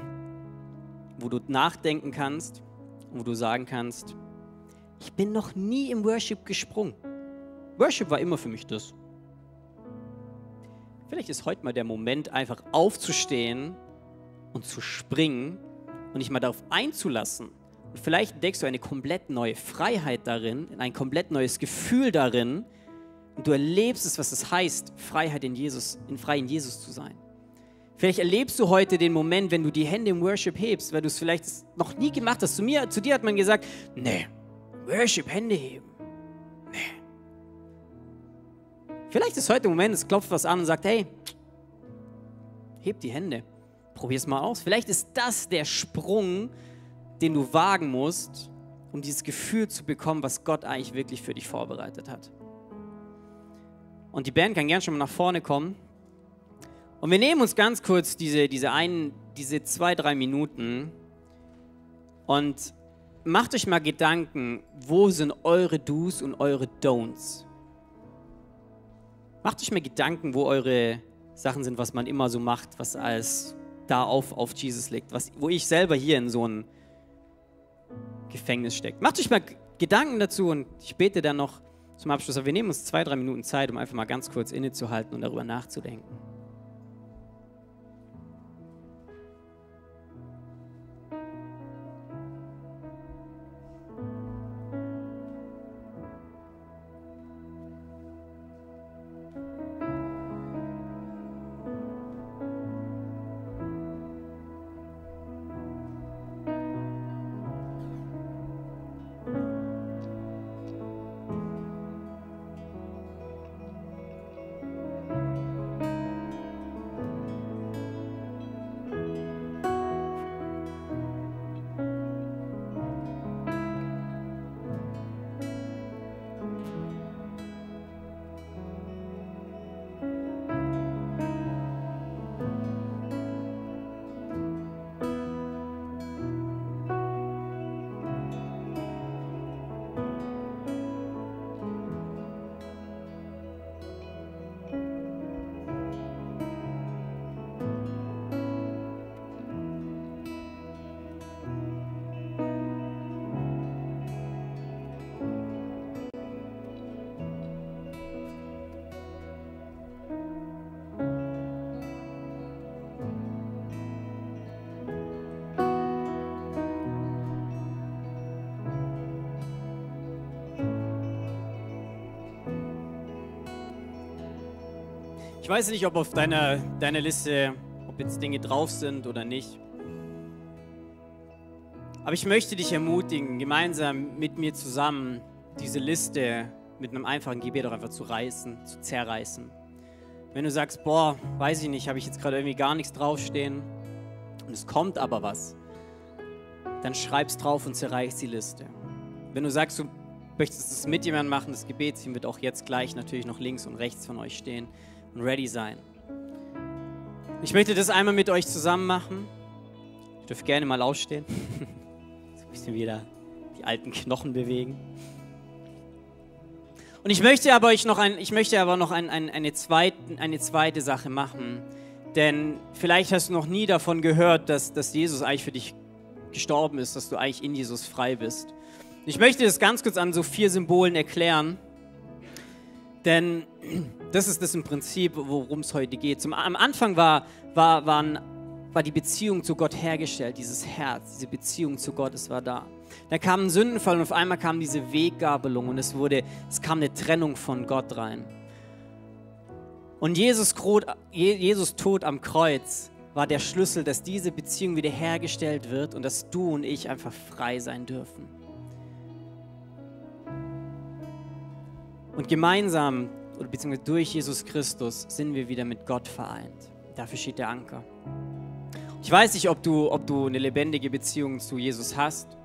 wo du nachdenken kannst, wo du sagen kannst, ich bin noch nie im Worship gesprungen. Worship war immer für mich das. Vielleicht ist heute mal der Moment, einfach aufzustehen und zu springen und dich mal darauf einzulassen, vielleicht entdeckst du eine komplett neue Freiheit darin, ein komplett neues Gefühl darin. Und du erlebst es, was es heißt, Freiheit in Jesus, in frei Jesus zu sein. Vielleicht erlebst du heute den Moment, wenn du die Hände im Worship hebst, weil du es vielleicht noch nie gemacht hast. Zu mir, zu dir hat man gesagt, nee, Worship, Hände heben. Nee. Vielleicht ist heute der Moment, es klopft was an und sagt, hey, heb die Hände. Probier es mal aus. Vielleicht ist das der Sprung, den du wagen musst, um dieses Gefühl zu bekommen, was Gott eigentlich wirklich für dich vorbereitet hat. Und die Band kann gern schon mal nach vorne kommen. Und wir nehmen uns ganz kurz diese, diese, ein, diese zwei, drei Minuten und macht euch mal Gedanken, wo sind eure Do's und eure Don'ts? Macht euch mal Gedanken, wo eure Sachen sind, was man immer so macht, was als da auf, auf Jesus liegt, was, wo ich selber hier in so ein Gefängnis stecke. Macht euch mal Gedanken dazu und ich bete dann noch zum Abschluss. Aber wir nehmen uns zwei, drei Minuten Zeit, um einfach mal ganz kurz innezuhalten und darüber nachzudenken. Ich weiß nicht, ob auf deiner, deiner Liste, ob jetzt Dinge drauf sind oder nicht. Aber ich möchte dich ermutigen, gemeinsam mit mir zusammen diese Liste mit einem einfachen Gebet auch einfach zu reißen, zu zerreißen. Wenn du sagst, boah, weiß ich nicht, habe ich jetzt gerade irgendwie gar nichts draufstehen und es kommt aber was, dann schreib's drauf und zerreiß die Liste. Wenn du sagst, du möchtest es mit jemandem machen, das Gebetsteam wird auch jetzt gleich natürlich noch links und rechts von euch stehen und ready sein. Ich möchte das einmal mit euch zusammen machen. Ihr dürft gerne mal ausstehen. so ein bisschen wieder die alten Knochen bewegen. Und ich möchte aber, euch noch ein, ich möchte aber noch ein, ein, eine, zweite, eine zweite Sache machen. Denn vielleicht hast du noch nie davon gehört, dass, dass Jesus eigentlich für dich gestorben ist, dass du eigentlich in Jesus frei bist. Ich möchte das ganz kurz an so vier Symbolen erklären. Denn das ist das im Prinzip, worum es heute geht. Zum, am Anfang war, war, waren, war die Beziehung zu Gott hergestellt, dieses Herz, diese Beziehung zu Gott, es war da. Da kam ein Sündenfall und auf einmal kam diese Weggabelung und es, wurde, es kam eine Trennung von Gott rein. Und Jesus, Jesus Tod am Kreuz war der Schlüssel, dass diese Beziehung wiederhergestellt wird und dass du und ich einfach frei sein dürfen. Und gemeinsam, oder beziehungsweise durch Jesus Christus, sind wir wieder mit Gott vereint. Dafür steht der Anker. Ich weiß nicht, ob du, ob du eine lebendige Beziehung zu Jesus hast.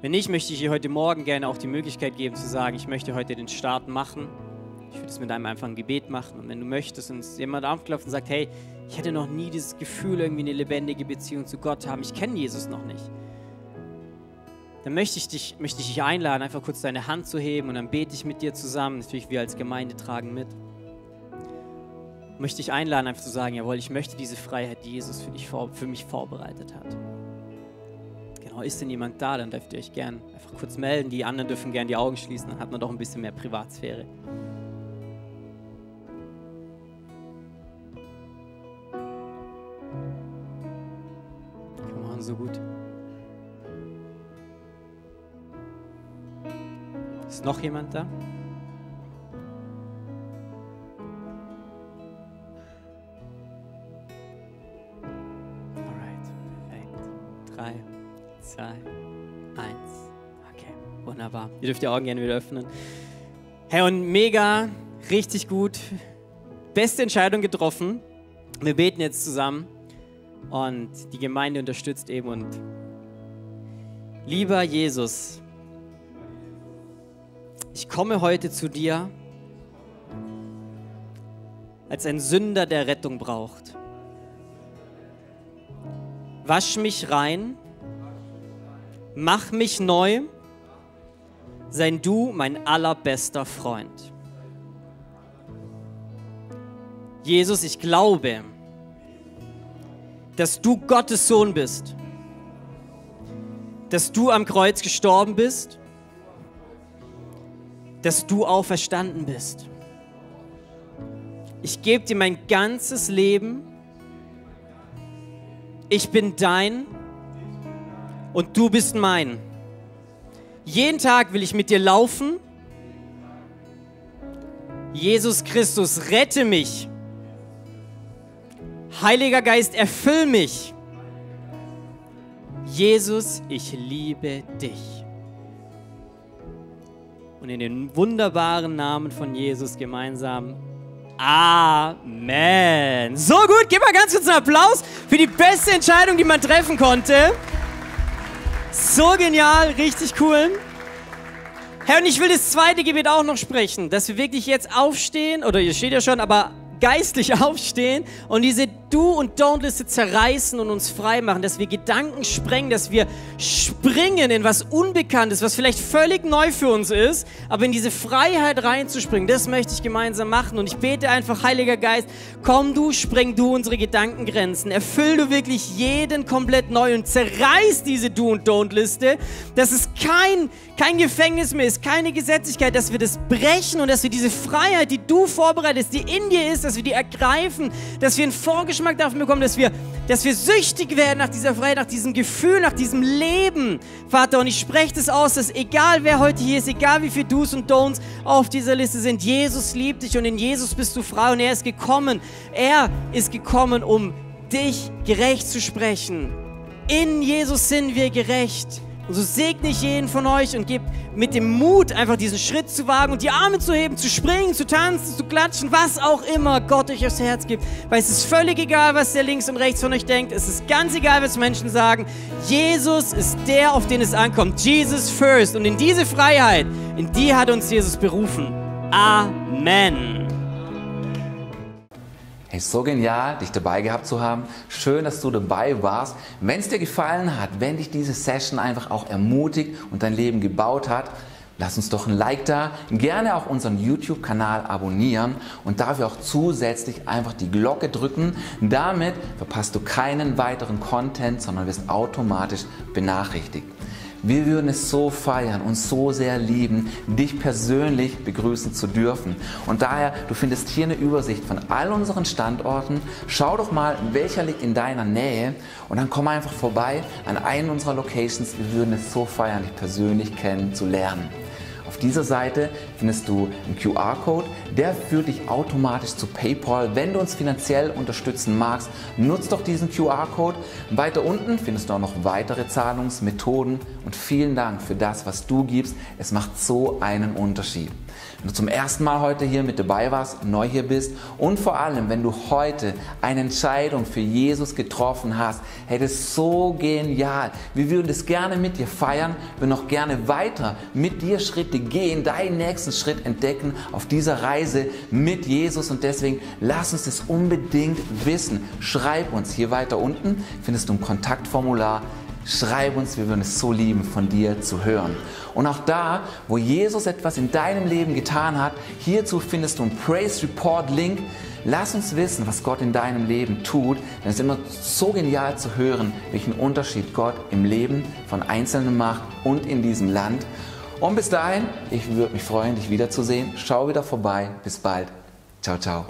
Wenn nicht, möchte ich dir heute Morgen gerne auch die Möglichkeit geben zu sagen, ich möchte heute den Start machen. Ich würde es mit einem einfachen Gebet machen. Und wenn du möchtest und jemand aufklopft und sagt, hey, ich hatte noch nie dieses Gefühl, irgendwie eine lebendige Beziehung zu Gott haben, ich kenne Jesus noch nicht dann möchte ich, dich, möchte ich dich einladen, einfach kurz deine Hand zu heben und dann bete ich mit dir zusammen. Natürlich, wir als Gemeinde tragen mit. Möchte ich einladen, einfach zu sagen, jawohl, ich möchte diese Freiheit, die Jesus für, dich, für mich vorbereitet hat. Genau, ist denn jemand da, dann dürft ihr euch gern einfach kurz melden. Die anderen dürfen gern die Augen schließen, dann hat man doch ein bisschen mehr Privatsphäre. Komm on, so gut. Ist noch jemand da? Drei, zwei, eins. Okay, wunderbar. Ihr dürft die Augen gerne wieder öffnen. Hey, und mega, richtig gut. Beste Entscheidung getroffen. Wir beten jetzt zusammen und die Gemeinde unterstützt eben. Und lieber Jesus, ich komme heute zu dir als ein Sünder, der Rettung braucht. Wasch mich rein, mach mich neu, sei du mein allerbester Freund. Jesus, ich glaube, dass du Gottes Sohn bist, dass du am Kreuz gestorben bist, dass du auferstanden bist. Ich gebe dir mein ganzes Leben. Ich bin dein und du bist mein. Jeden Tag will ich mit dir laufen. Jesus Christus, rette mich. Heiliger Geist, erfüll mich. Jesus, ich liebe dich. Und in den wunderbaren Namen von Jesus gemeinsam Amen. So gut, gib mal ganz kurz einen Applaus für die beste Entscheidung, die man treffen konnte. So genial, richtig cool. Herr, und ich will das zweite Gebet auch noch sprechen, dass wir wirklich jetzt aufstehen, oder ihr steht ja schon, aber geistlich aufstehen und diese Do- und Don't-Liste zerreißen und uns frei machen, dass wir Gedanken sprengen, dass wir springen in was Unbekanntes, was vielleicht völlig neu für uns ist, aber in diese Freiheit reinzuspringen, das möchte ich gemeinsam machen. Und ich bete einfach, Heiliger Geist, komm du, spreng du unsere Gedankengrenzen, erfüll du wirklich jeden komplett neu und zerreiß diese Do- und Don't-Liste, dass es kein, kein Gefängnis mehr ist, keine Gesetzlichkeit, dass wir das brechen und dass wir diese Freiheit, die du vorbereitest, die in dir ist, dass wir die ergreifen, dass wir einen Vorgeschmack Geschmack davon bekommen, dass wir, dass wir süchtig werden nach dieser Freiheit, nach diesem Gefühl, nach diesem Leben, Vater. Und ich spreche das aus, dass egal wer heute hier ist, egal wie viele Do's und Don'ts auf dieser Liste sind, Jesus liebt dich und in Jesus bist du frei und er ist gekommen. Er ist gekommen, um dich gerecht zu sprechen. In Jesus sind wir gerecht. Und so segne ich jeden von euch und gebe mit dem Mut, einfach diesen Schritt zu wagen und die Arme zu heben, zu springen, zu tanzen, zu klatschen, was auch immer Gott euch aufs Herz gibt. Weil es ist völlig egal, was der links und rechts von euch denkt. Es ist ganz egal, was Menschen sagen. Jesus ist der, auf den es ankommt. Jesus first. Und in diese Freiheit, in die hat uns Jesus berufen. Amen. Hey, so genial, dich dabei gehabt zu haben. Schön, dass du dabei warst. Wenn es dir gefallen hat, wenn dich diese Session einfach auch ermutigt und dein Leben gebaut hat, lass uns doch ein Like da. Gerne auch unseren YouTube-Kanal abonnieren und dafür auch zusätzlich einfach die Glocke drücken. Damit verpasst du keinen weiteren Content, sondern wirst automatisch benachrichtigt. Wir würden es so feiern und so sehr lieben, dich persönlich begrüßen zu dürfen. Und daher, du findest hier eine Übersicht von all unseren Standorten. Schau doch mal, welcher liegt in deiner Nähe und dann komm einfach vorbei an einen unserer Locations. Wir würden es so feiern, dich persönlich kennenzulernen. Auf dieser Seite findest du einen QR-Code, der führt dich automatisch zu PayPal. Wenn du uns finanziell unterstützen magst, nutzt doch diesen QR-Code. Weiter unten findest du auch noch weitere Zahlungsmethoden und vielen Dank für das, was du gibst. Es macht so einen Unterschied. Wenn du zum ersten Mal heute hier mit dabei warst, neu hier bist und vor allem, wenn du heute eine Entscheidung für Jesus getroffen hast, hey, das ist so genial. Wir würden das gerne mit dir feiern, wir noch gerne weiter mit dir Schritte gehen, deinen nächsten Schritt entdecken auf dieser Reise mit Jesus und deswegen lass uns das unbedingt wissen. Schreib uns hier weiter unten, findest du ein Kontaktformular Schreib uns, wir würden es so lieben, von dir zu hören. Und auch da, wo Jesus etwas in deinem Leben getan hat, hierzu findest du einen Praise Report Link. Lass uns wissen, was Gott in deinem Leben tut, denn es ist immer so genial zu hören, welchen Unterschied Gott im Leben von Einzelnen macht und in diesem Land. Und bis dahin, ich würde mich freuen, dich wiederzusehen. Schau wieder vorbei. Bis bald. Ciao, ciao.